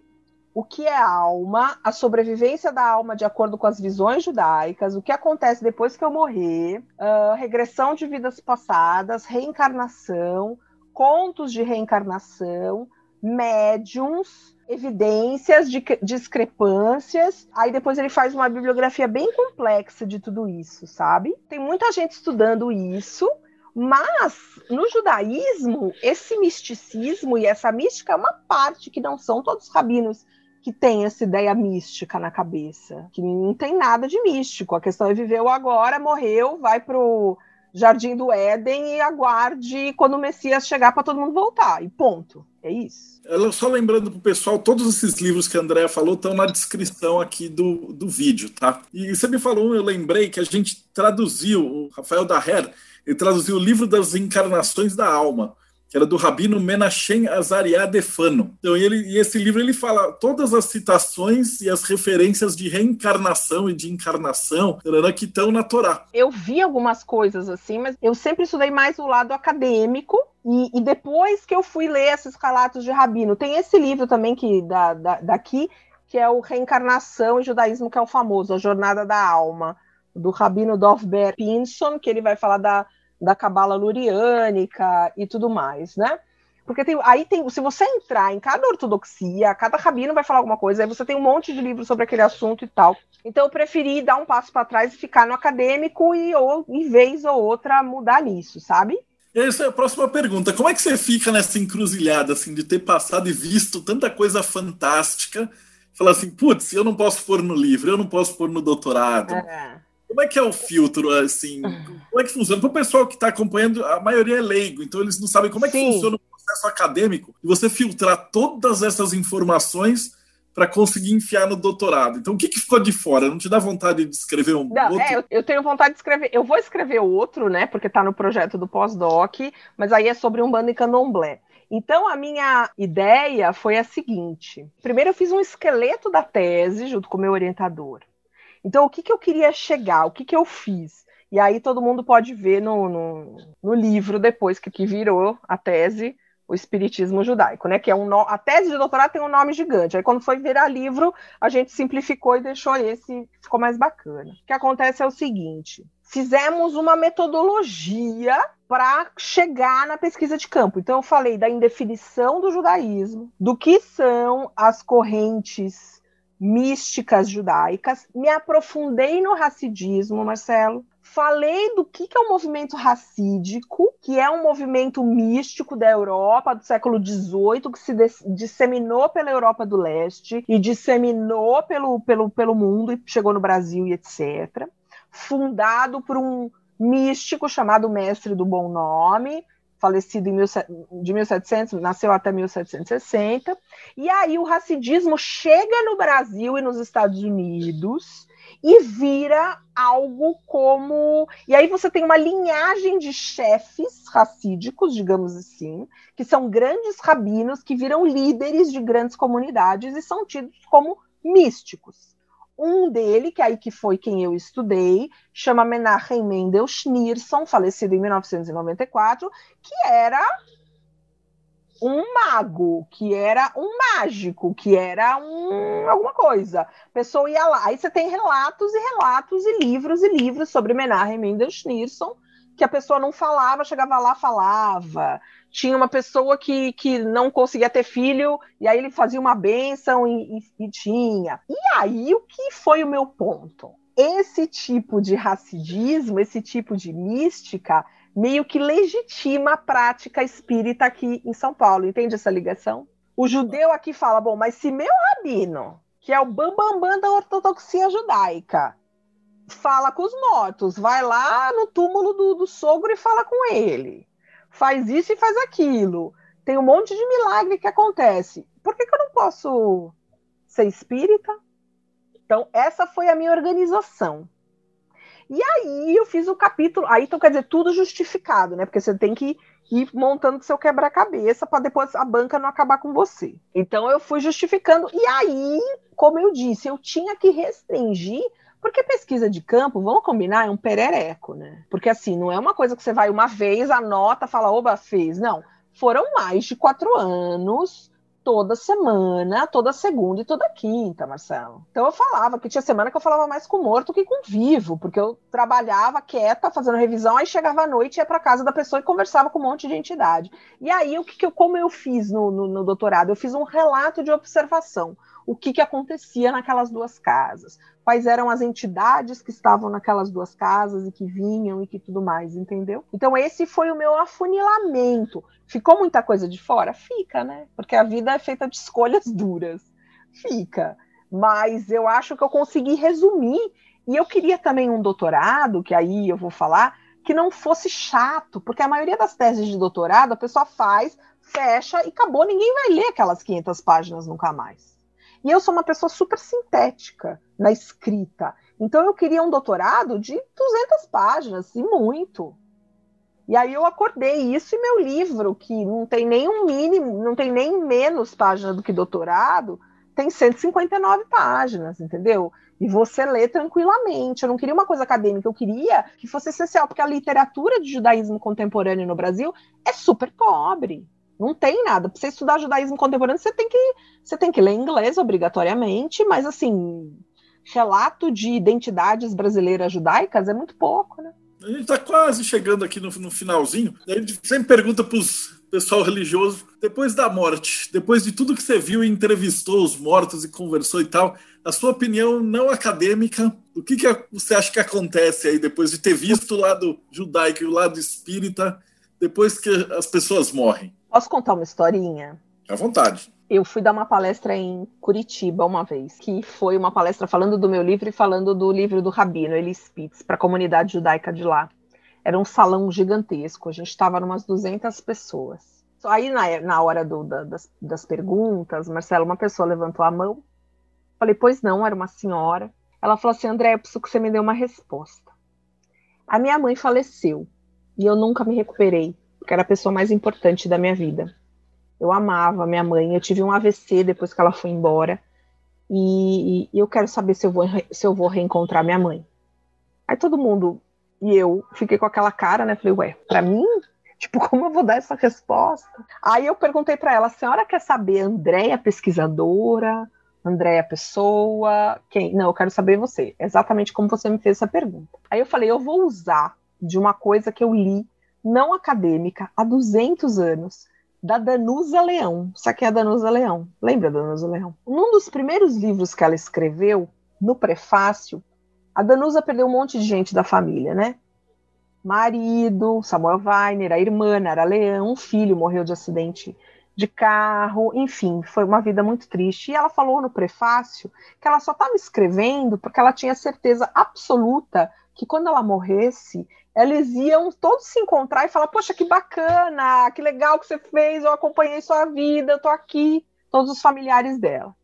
o que é alma, a sobrevivência da alma de acordo com as visões judaicas, o que acontece depois que eu morrer, uh, regressão de vidas passadas, reencarnação, contos de reencarnação, médiums, evidências de discrepâncias. Aí depois ele faz uma bibliografia bem complexa de tudo isso, sabe? Tem muita gente estudando isso mas no judaísmo, esse misticismo e essa mística é uma parte que não são todos os rabinos que têm essa ideia mística na cabeça, que não tem nada de místico. A questão é viver o agora, morreu, vai pro Jardim do Éden e aguarde quando o Messias chegar para todo mundo voltar. E ponto. É isso. Só lembrando pro pessoal, todos esses livros que a Andrea falou estão na descrição aqui do, do vídeo, tá? E você me falou, eu lembrei que a gente traduziu, o Rafael Daher, ele traduziu o livro das encarnações da alma, que era do Rabino Menachem Azariah Defano. Então, ele, e esse livro ele fala todas as citações e as referências de reencarnação e de encarnação que estão na Torá. Eu vi algumas coisas assim, mas eu sempre estudei mais o lado acadêmico. E, e depois que eu fui ler esses relatos de Rabino, tem esse livro também que da, da, daqui, que é o Reencarnação e Judaísmo, que é o famoso, A Jornada da Alma, do Rabino Dovber Pinson, que ele vai falar da da cabala luriânica e tudo mais, né? Porque tem, aí tem, se você entrar em cada ortodoxia, cada rabino vai falar alguma coisa, aí você tem um monte de livros sobre aquele assunto e tal. Então eu preferi dar um passo para trás e ficar no acadêmico e, ou, em vez ou outra, mudar nisso, sabe? Essa é a próxima pergunta. Como é que você fica nessa encruzilhada, assim, de ter passado e visto tanta coisa fantástica? Falar assim, putz, eu não posso pôr no livro, eu não posso pôr no doutorado. É. Como é que é o filtro, assim? Como é que funciona? Para o pessoal que está acompanhando, a maioria é leigo, então eles não sabem como é que Sim. funciona o processo acadêmico e você filtrar todas essas informações para conseguir enfiar no doutorado. Então, o que, que ficou de fora? Não te dá vontade de escrever um Não, outro? É, eu, eu, tenho vontade de escrever. Eu vou escrever outro, né? Porque está no projeto do pós-doc, mas aí é sobre um bando em candomblé. Então, a minha ideia foi a seguinte: primeiro, eu fiz um esqueleto da tese junto com o meu orientador. Então, o que, que eu queria chegar? O que, que eu fiz? E aí todo mundo pode ver no, no, no livro depois que, que virou a tese o espiritismo judaico, né? Que é um no... a tese de doutorado tem um nome gigante. Aí quando foi virar livro, a gente simplificou e deixou esse, ficou mais bacana. O que acontece é o seguinte: fizemos uma metodologia para chegar na pesquisa de campo. Então eu falei da indefinição do judaísmo, do que são as correntes místicas judaicas, me aprofundei no racidismo, Marcelo, falei do que, é o movimento racídico, que é um movimento místico da Europa do século XVIII, que se disseminou pela Europa do Leste e disseminou pelo, pelo, pelo mundo e chegou no Brasil e etc. Fundado por um místico chamado Mestre do Bom Nome, falecido mil, de 1700, nasceu até 1760. E aí o racidismo chega no Brasil e nos Estados Unidos e vira algo como. E aí você tem uma linhagem de chefes racídicos, digamos assim, que são grandes rabinos que viram líderes de grandes comunidades e são tidos como místicos. Um dele, que aí que foi quem eu estudei, chama Menachem Mendel Schneerson, falecido em 1994, que era um mago, que era um mágico, que era um alguma coisa. A pessoa ia lá, aí você tem relatos e relatos e livros e livros sobre Menachem Mendel Schneerson, que a pessoa não falava, chegava lá, falava. Tinha uma pessoa que, que não conseguia ter filho, e aí ele fazia uma benção e, e, e tinha. E aí, o que foi o meu ponto? Esse tipo de racidismo, esse tipo de mística, meio que legitima a prática espírita aqui em São Paulo. Entende essa ligação? O judeu aqui fala: bom, mas se meu rabino, que é o bambambam bam, bam da ortodoxia judaica, fala com os mortos, vai lá no túmulo do, do sogro e fala com ele, faz isso e faz aquilo. Tem um monte de milagre que acontece. Por que, que eu não posso ser espírita? Então, essa foi a minha organização. E aí eu fiz o capítulo, aí então quer dizer, tudo justificado, né? Porque você tem que ir montando seu quebra-cabeça para depois a banca não acabar com você. Então eu fui justificando. E aí, como eu disse, eu tinha que restringir porque pesquisa de campo, vamos combinar, é um perereco, né? Porque assim, não é uma coisa que você vai uma vez, anota, fala, oba, fez. Não. Foram mais de quatro anos toda semana, toda segunda e toda quinta, Marcelo. Então eu falava que tinha semana que eu falava mais com morto que com vivo, porque eu trabalhava quieta, fazendo revisão, aí chegava à noite, ia para casa da pessoa e conversava com um monte de entidade. E aí o que, que eu, como eu fiz no, no, no doutorado, eu fiz um relato de observação o que, que acontecia naquelas duas casas, quais eram as entidades que estavam naquelas duas casas e que vinham e que tudo mais, entendeu? Então esse foi o meu afunilamento. Ficou muita coisa de fora? Fica, né? Porque a vida é feita de escolhas duras. Fica. Mas eu acho que eu consegui resumir. E eu queria também um doutorado, que aí eu vou falar, que não fosse chato, porque a maioria das teses de doutorado a pessoa faz, fecha e acabou, ninguém vai ler aquelas 500 páginas nunca mais. E eu sou uma pessoa super sintética na escrita. Então eu queria um doutorado de 200 páginas, e muito. E aí eu acordei isso e meu livro, que não tem nem um mínimo, não tem nem menos página do que doutorado, tem 159 páginas, entendeu? E você lê tranquilamente. Eu não queria uma coisa acadêmica, eu queria que fosse essencial, porque a literatura de judaísmo contemporâneo no Brasil é super pobre. Não tem nada. Para você estudar judaísmo contemporâneo, você tem que você tem que ler inglês obrigatoriamente, mas assim, relato de identidades brasileiras judaicas é muito pouco, né? A gente está quase chegando aqui no, no finalzinho. A gente sempre pergunta para os pessoal religioso, depois da morte, depois de tudo que você viu e entrevistou os mortos e conversou e tal, a sua opinião não acadêmica, o que, que você acha que acontece aí depois de ter visto o lado judaico e o lado espírita, depois que as pessoas morrem? Posso contar uma historinha? À vontade. Eu fui dar uma palestra em Curitiba uma vez, que foi uma palestra falando do meu livro e falando do livro do Rabino, Eli Spitz, para a comunidade judaica de lá. Era um salão gigantesco, a gente estava umas 200 pessoas. Aí, na, na hora do, da, das, das perguntas, Marcelo, uma pessoa levantou a mão. Falei, pois não, era uma senhora. Ela falou assim: André, eu preciso que você me dê uma resposta. A minha mãe faleceu e eu nunca me recuperei, porque era a pessoa mais importante da minha vida. Eu amava minha mãe, eu tive um AVC depois que ela foi embora e, e eu quero saber se eu, vou, se eu vou reencontrar minha mãe. Aí todo mundo e eu fiquei com aquela cara, né? Falei, ué, pra mim? Tipo, como eu vou dar essa resposta? Aí eu perguntei para ela, a senhora quer saber Andréia pesquisadora, Andréia pessoa, quem? Não, eu quero saber você, exatamente como você me fez essa pergunta. Aí eu falei, eu vou usar de uma coisa que eu li, não acadêmica, há 200 anos, da Danusa Leão. Isso aqui é a Danusa Leão. Lembra da Danusa Leão? Num dos primeiros livros que ela escreveu, no prefácio, a Danusa perdeu um monte de gente da família, né? Marido, Samuel Weiner, a irmã, Nara Leão, um filho morreu de acidente de carro, enfim, foi uma vida muito triste. E ela falou no prefácio que ela só estava escrevendo porque ela tinha certeza absoluta que quando ela morresse, eles iam todos se encontrar e falar: Poxa, que bacana, que legal que você fez, eu acompanhei sua vida, eu tô aqui, todos os familiares dela.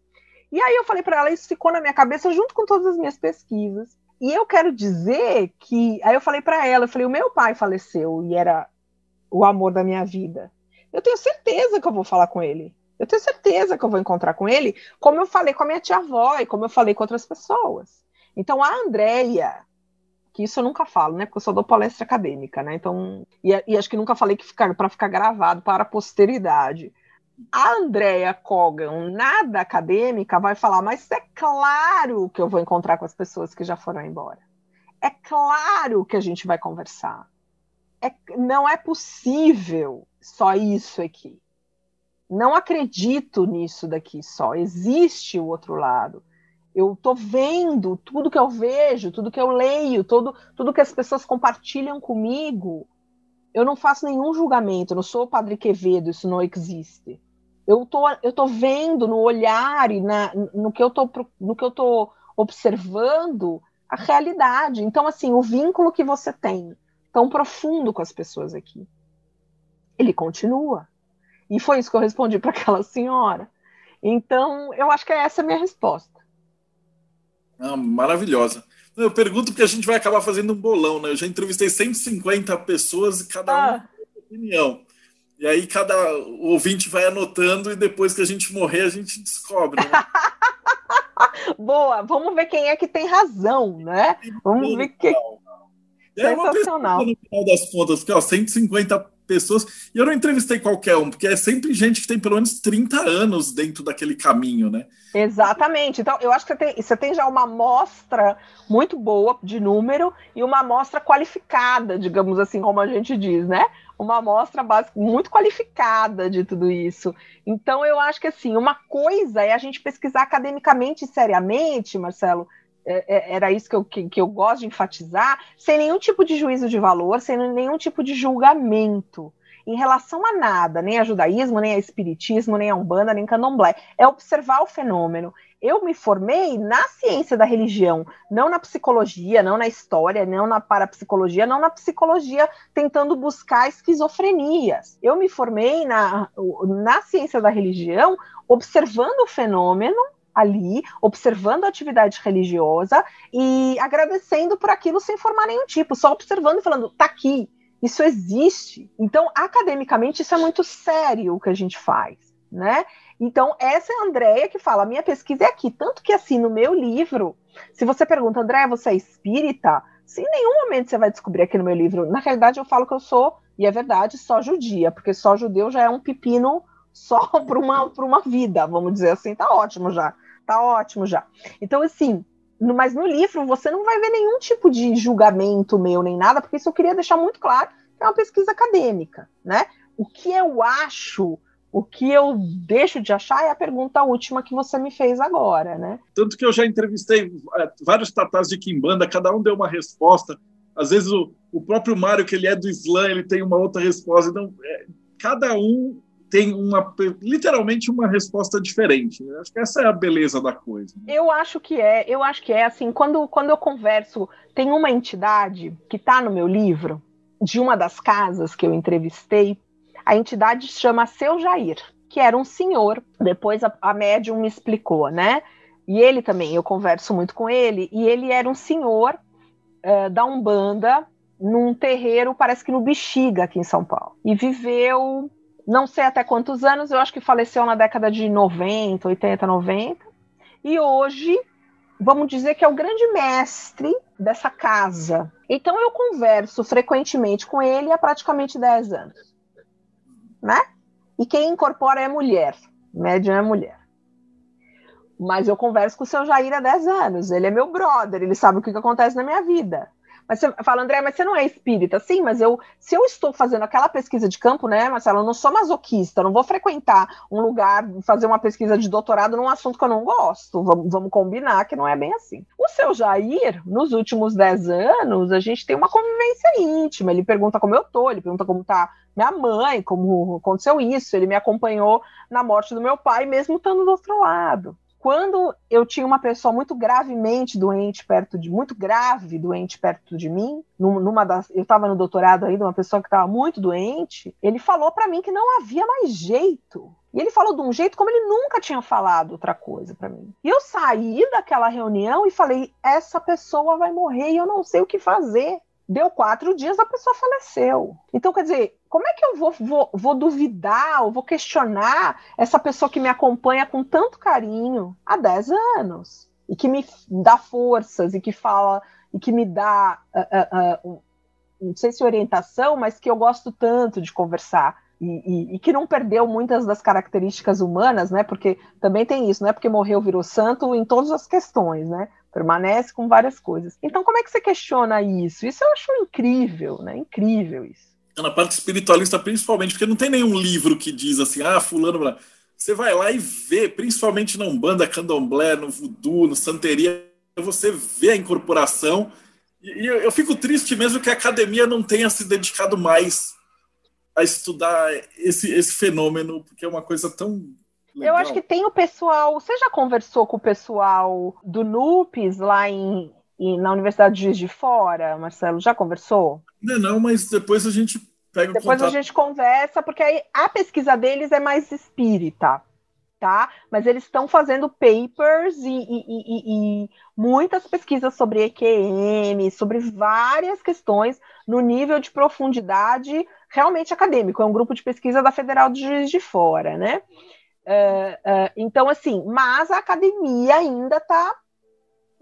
E aí eu falei para ela, isso ficou na minha cabeça junto com todas as minhas pesquisas. E eu quero dizer que. Aí eu falei para ela, eu falei: o meu pai faleceu e era o amor da minha vida. Eu tenho certeza que eu vou falar com ele. Eu tenho certeza que eu vou encontrar com ele, como eu falei com a minha tia-avó e como eu falei com outras pessoas. Então, a Andrea, que isso eu nunca falo, né? Porque eu só dou palestra acadêmica, né? Então, e, e acho que nunca falei que ficar para ficar gravado para a posteridade a Andrea Kogan, nada acadêmica, vai falar, mas é claro que eu vou encontrar com as pessoas que já foram embora. É claro que a gente vai conversar. É, não é possível só isso aqui. Não acredito nisso daqui só. Existe o outro lado. Eu estou vendo tudo que eu vejo, tudo que eu leio, tudo, tudo que as pessoas compartilham comigo eu não faço nenhum julgamento, eu não sou o Padre Quevedo, isso não existe. Eu tô, eu tô vendo no olhar e na, no, que eu tô, no que eu observando a realidade. Então, assim, o vínculo que você tem tão profundo com as pessoas aqui, ele continua. E foi isso que eu respondi para aquela senhora. Então, eu acho que essa é a minha resposta. Ah, maravilhosa. Eu pergunto porque a gente vai acabar fazendo um bolão, né? Eu já entrevistei 150 pessoas e cada ah. um tem uma opinião. E aí cada ouvinte vai anotando e depois que a gente morrer a gente descobre. Né? Boa, vamos ver quem é que tem razão, né? Vamos ver quem. É uma Sensacional. no final das contas, porque ó, 150 pessoas. E eu não entrevistei qualquer um, porque é sempre gente que tem pelo menos 30 anos dentro daquele caminho, né? Exatamente. Então, eu acho que você tem, você tem já uma amostra muito boa de número e uma amostra qualificada, digamos assim, como a gente diz, né? Uma amostra básica muito qualificada de tudo isso. Então, eu acho que assim, uma coisa é a gente pesquisar academicamente e seriamente, Marcelo, era isso que eu, que, que, eu gosto de enfatizar, sem nenhum tipo de juízo de valor, sem nenhum tipo de julgamento em relação a nada, nem a judaísmo, nem a espiritismo, nem a umbanda, nem candomblé. É observar o fenômeno. Eu me formei na ciência da religião, não na psicologia, não na história, não na parapsicologia, não na psicologia tentando buscar esquizofrenias. Eu me formei na, na ciência da religião observando o fenômeno ali, observando a atividade religiosa e agradecendo por aquilo sem formar nenhum tipo, só observando e falando, tá aqui, isso existe. Então, academicamente, isso é muito sério o que a gente faz, né? Então, essa é a Andrea que fala, minha pesquisa é aqui, tanto que assim, no meu livro, se você pergunta, Andréia, você é espírita? Se em nenhum momento você vai descobrir aqui no meu livro, na realidade eu falo que eu sou, e é verdade, só judia, porque só judeu já é um pepino só para uma, uma vida, vamos dizer assim, tá ótimo já tá ótimo já. Então, assim, no, mas no livro você não vai ver nenhum tipo de julgamento meu nem nada, porque isso eu queria deixar muito claro é uma pesquisa acadêmica, né? O que eu acho, o que eu deixo de achar é a pergunta última que você me fez agora, né? Tanto que eu já entrevistei é, vários tatás de Kimbanda, cada um deu uma resposta. Às vezes o, o próprio Mário, que ele é do Islã, ele tem uma outra resposta. Então, é, cada um tem uma literalmente uma resposta diferente. Né? Acho que essa é a beleza da coisa. Eu acho que é, eu acho que é assim, quando, quando eu converso, tem uma entidade que está no meu livro, de uma das casas que eu entrevistei, A entidade chama Seu Jair, que era um senhor. Depois a, a médium me explicou, né? E ele também, eu converso muito com ele, e ele era um senhor uh, da Umbanda num terreiro, parece que no Bexiga, aqui em São Paulo. E viveu, não sei até quantos anos, eu acho que faleceu na década de 90, 80, 90. E hoje, vamos dizer que é o grande mestre dessa casa. Então eu converso frequentemente com ele há praticamente 10 anos. Né? E quem incorpora é mulher. Médium é mulher. Mas eu converso com o seu Jair há 10 anos. Ele é meu brother, ele sabe o que, que acontece na minha vida. Mas você fala, André, mas você não é espírita? Sim, mas eu, se eu estou fazendo aquela pesquisa de campo, né, Marcelo, eu não sou masoquista, não vou frequentar um lugar, fazer uma pesquisa de doutorado num assunto que eu não gosto. Vamos, vamos combinar que não é bem assim. O seu Jair, nos últimos 10 anos, a gente tem uma convivência íntima. Ele pergunta como eu tô, ele pergunta como tá minha mãe, como aconteceu isso. Ele me acompanhou na morte do meu pai, mesmo estando do outro lado quando eu tinha uma pessoa muito gravemente doente perto de muito grave doente perto de mim, numa das, eu estava no doutorado ainda, uma pessoa que estava muito doente, ele falou para mim que não havia mais jeito. E ele falou de um jeito como ele nunca tinha falado outra coisa para mim. E eu saí daquela reunião e falei: essa pessoa vai morrer e eu não sei o que fazer. Deu quatro dias, a pessoa faleceu. Então, quer dizer, como é que eu vou, vou, vou duvidar ou vou questionar essa pessoa que me acompanha com tanto carinho há 10 anos? E que me dá forças e que fala e que me dá, uh, uh, uh, não sei se orientação, mas que eu gosto tanto de conversar. E, e, e, que não perdeu muitas das características humanas, né? Porque também tem isso, não é porque morreu virou santo em todas as questões, né? permanece com várias coisas. Então, como é que você questiona isso? Isso eu acho incrível, né? Incrível isso. Na parte espiritualista, principalmente, porque não tem nenhum livro que diz assim, ah, fulano, você vai lá e vê, principalmente na Umbanda, Candomblé, no Voodoo, no Santeria, você vê a incorporação. E eu fico triste mesmo que a academia não tenha se dedicado mais a estudar esse, esse fenômeno, porque é uma coisa tão Legal. Eu acho que tem o pessoal. Você já conversou com o pessoal do NUPES lá em, em, na Universidade de Juiz de Fora, Marcelo? Já conversou? Não, não, mas depois a gente pega o Depois a gente conversa, porque aí a pesquisa deles é mais espírita. Tá? Mas eles estão fazendo papers e, e, e, e, muitas pesquisas sobre EQM, sobre várias questões no nível de profundidade realmente acadêmico. É um grupo de pesquisa da Federal de Juiz de Fora, né? Uh, uh, então, assim, mas a academia ainda está.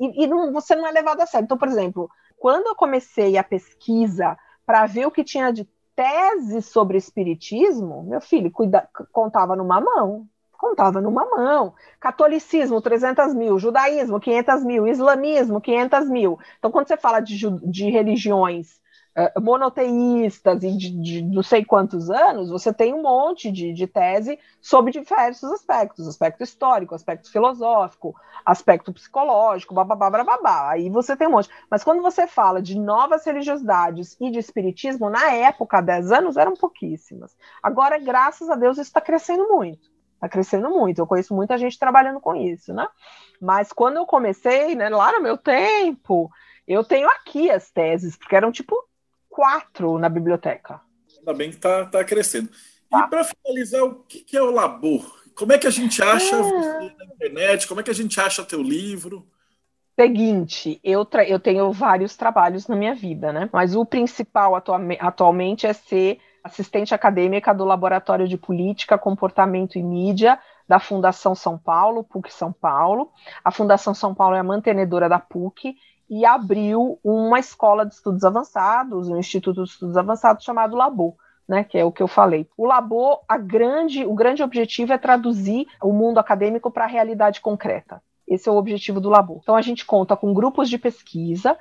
E, e não, você não é levado a sério. Então, por exemplo, quando eu comecei a pesquisa para ver o que tinha de tese sobre espiritismo, meu filho cuida, contava numa mão. Contava numa mão. Catolicismo, 300 mil. Judaísmo, 500 mil. Islamismo, 500 mil. Então, quando você fala de, de religiões uh, monoteístas e de, de, não sei quantos anos, você tem um monte de, de tese sobre diversos aspectos, aspecto histórico, aspecto filosófico, aspecto psicológico, bababá, babá. Aí você tem um monte. Mas quando você fala de novas religiosidades e de espiritismo, na época, há 10 anos, eram pouquíssimas. Agora, graças a Deus, isso está crescendo muito. Está crescendo muito. Eu conheço muita gente trabalhando com isso, né? Mas quando eu comecei, né, lá no meu tempo, eu tenho aqui as teses, porque eram tipo quatro na biblioteca. Ainda bem que está tá crescendo. Tá. E para finalizar, o que, que, é o Labor? Como é que a gente acha é... você na internet? Como é que a gente acha teu livro? Seguinte, eu, eu tenho vários trabalhos na minha vida, né? Mas o principal atualmente é ser assistente acadêmica do Laboratório de Política, Comportamento e Mídia da Fundação São Paulo, PUC São Paulo. A Fundação São Paulo é a mantenedora da PUC e abriu uma escola de estudos avançados, um instituto de estudos avançados chamado Labo. Né, que é o que eu falei. O Labo, a grande, o grande objetivo é traduzir o mundo acadêmico para a realidade concreta. Esse é o objetivo do Labo. Então a gente conta com grupos de pesquisa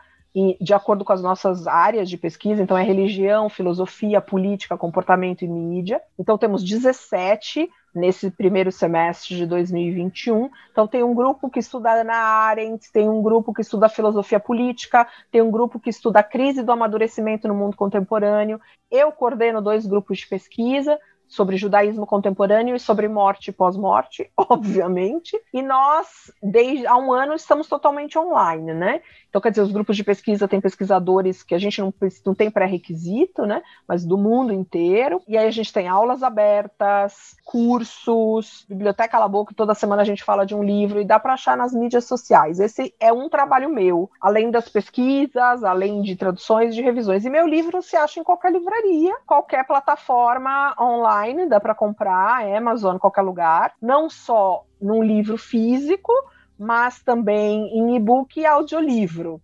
de acordo com as nossas áreas de pesquisa, então é religião, filosofia, política, comportamento e mídia. Então temos 17 nesse primeiro semestre de 2021. Então tem um grupo que estuda Ana Arendt, tem um grupo que estuda filosofia política, tem um grupo que estuda a crise do amadurecimento no mundo contemporâneo. Eu coordeno dois grupos de pesquisa sobre judaísmo contemporâneo e sobre morte e pós-morte, obviamente. E nós, desde há um ano, estamos totalmente online, né? Então, quer dizer, os grupos de pesquisa têm pesquisadores que a gente não, não tem pré-requisito, né? Mas do mundo inteiro. E aí a gente tem aulas abertas, cursos, biblioteca La Boca, toda semana a gente fala de um livro e dá para achar nas mídias sociais. Esse é um trabalho meu, além das pesquisas, além de traduções, de revisões. E meu livro se acha em qualquer livraria, qualquer plataforma online, dá para comprar, Amazon, qualquer lugar. Não só num livro físico, mas também em e-book e audiolivro.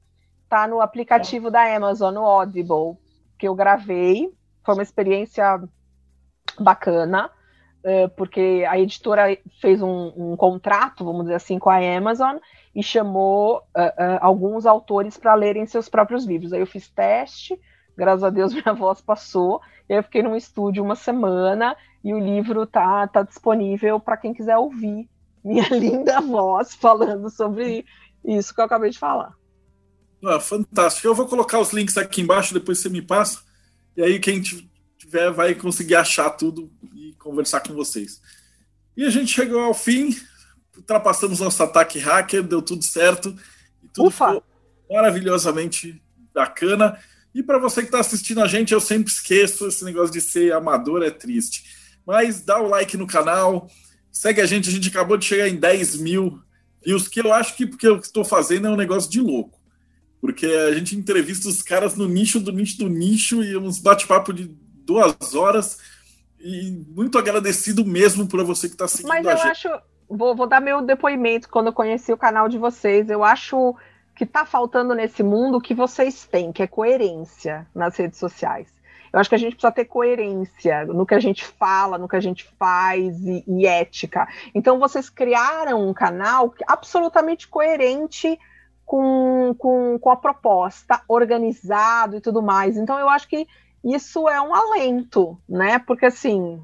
Tá no aplicativo da Amazon, no Audible, que eu gravei. Foi uma experiência bacana, eh, porque a editora fez um, um contrato, vamos dizer assim, com a Amazon e chamou uh, uh, alguns autores para lerem seus próprios livros. Aí eu fiz teste, graças a Deus minha voz passou, e aí eu fiquei num estúdio uma semana e o livro tá, tá disponível para quem quiser ouvir minha linda voz falando sobre isso que eu acabei de falar. Ah, fantástico. Eu vou colocar os links aqui embaixo, depois você me passa. E aí quem tiver vai conseguir achar tudo e conversar com vocês. E a gente chegou ao fim, ultrapassamos nosso ataque hacker, deu tudo certo. E tudo Ufa. ficou maravilhosamente bacana. E para você que está assistindo a gente, eu sempre esqueço, esse negócio de ser amador é triste. Mas dá o like no canal, Segue a gente, a gente acabou de chegar em 10 mil views, que eu acho que porque eu estou fazendo é um negócio de louco. Porque a gente entrevista os caras no nicho do nicho do nicho e uns bate-papo de duas horas. E muito agradecido mesmo por você que está seguindo Mas eu a gente. acho, vou, vou dar meu depoimento quando eu conheci o canal de vocês. Eu acho que está faltando nesse mundo que vocês têm, que é coerência nas redes sociais. Eu acho que a gente precisa ter coerência no que a gente fala, no que a gente faz e, e ética. Então, vocês criaram um canal absolutamente coerente com, com, com a proposta, organizado e tudo mais. Então, eu acho que isso é um alento, né? Porque assim,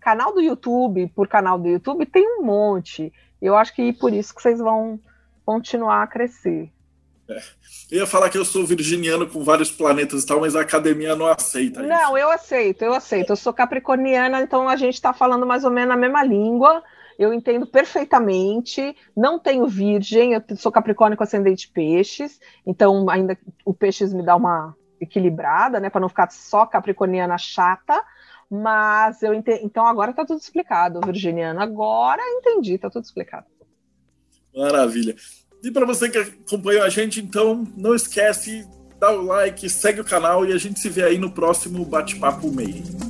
canal do YouTube por canal do YouTube tem um monte. Eu acho que por isso que vocês vão continuar a crescer. Eu ia falar que eu sou virginiano com vários planetas e tal, mas a academia não aceita. Não, isso. eu aceito, eu aceito. Eu sou capricorniana, então a gente está falando mais ou menos a mesma língua. Eu entendo perfeitamente. Não tenho virgem, eu sou capricórnio com ascendente peixes, então ainda o peixes me dá uma equilibrada, né, para não ficar só capricorniana chata. Mas eu entendi. Então agora está tudo explicado, virginiano. Agora entendi, está tudo explicado. Maravilha. E para você que acompanhou a gente, então, não esquece, dá o like, segue o canal e a gente se vê aí no próximo Bate-Papo Meio.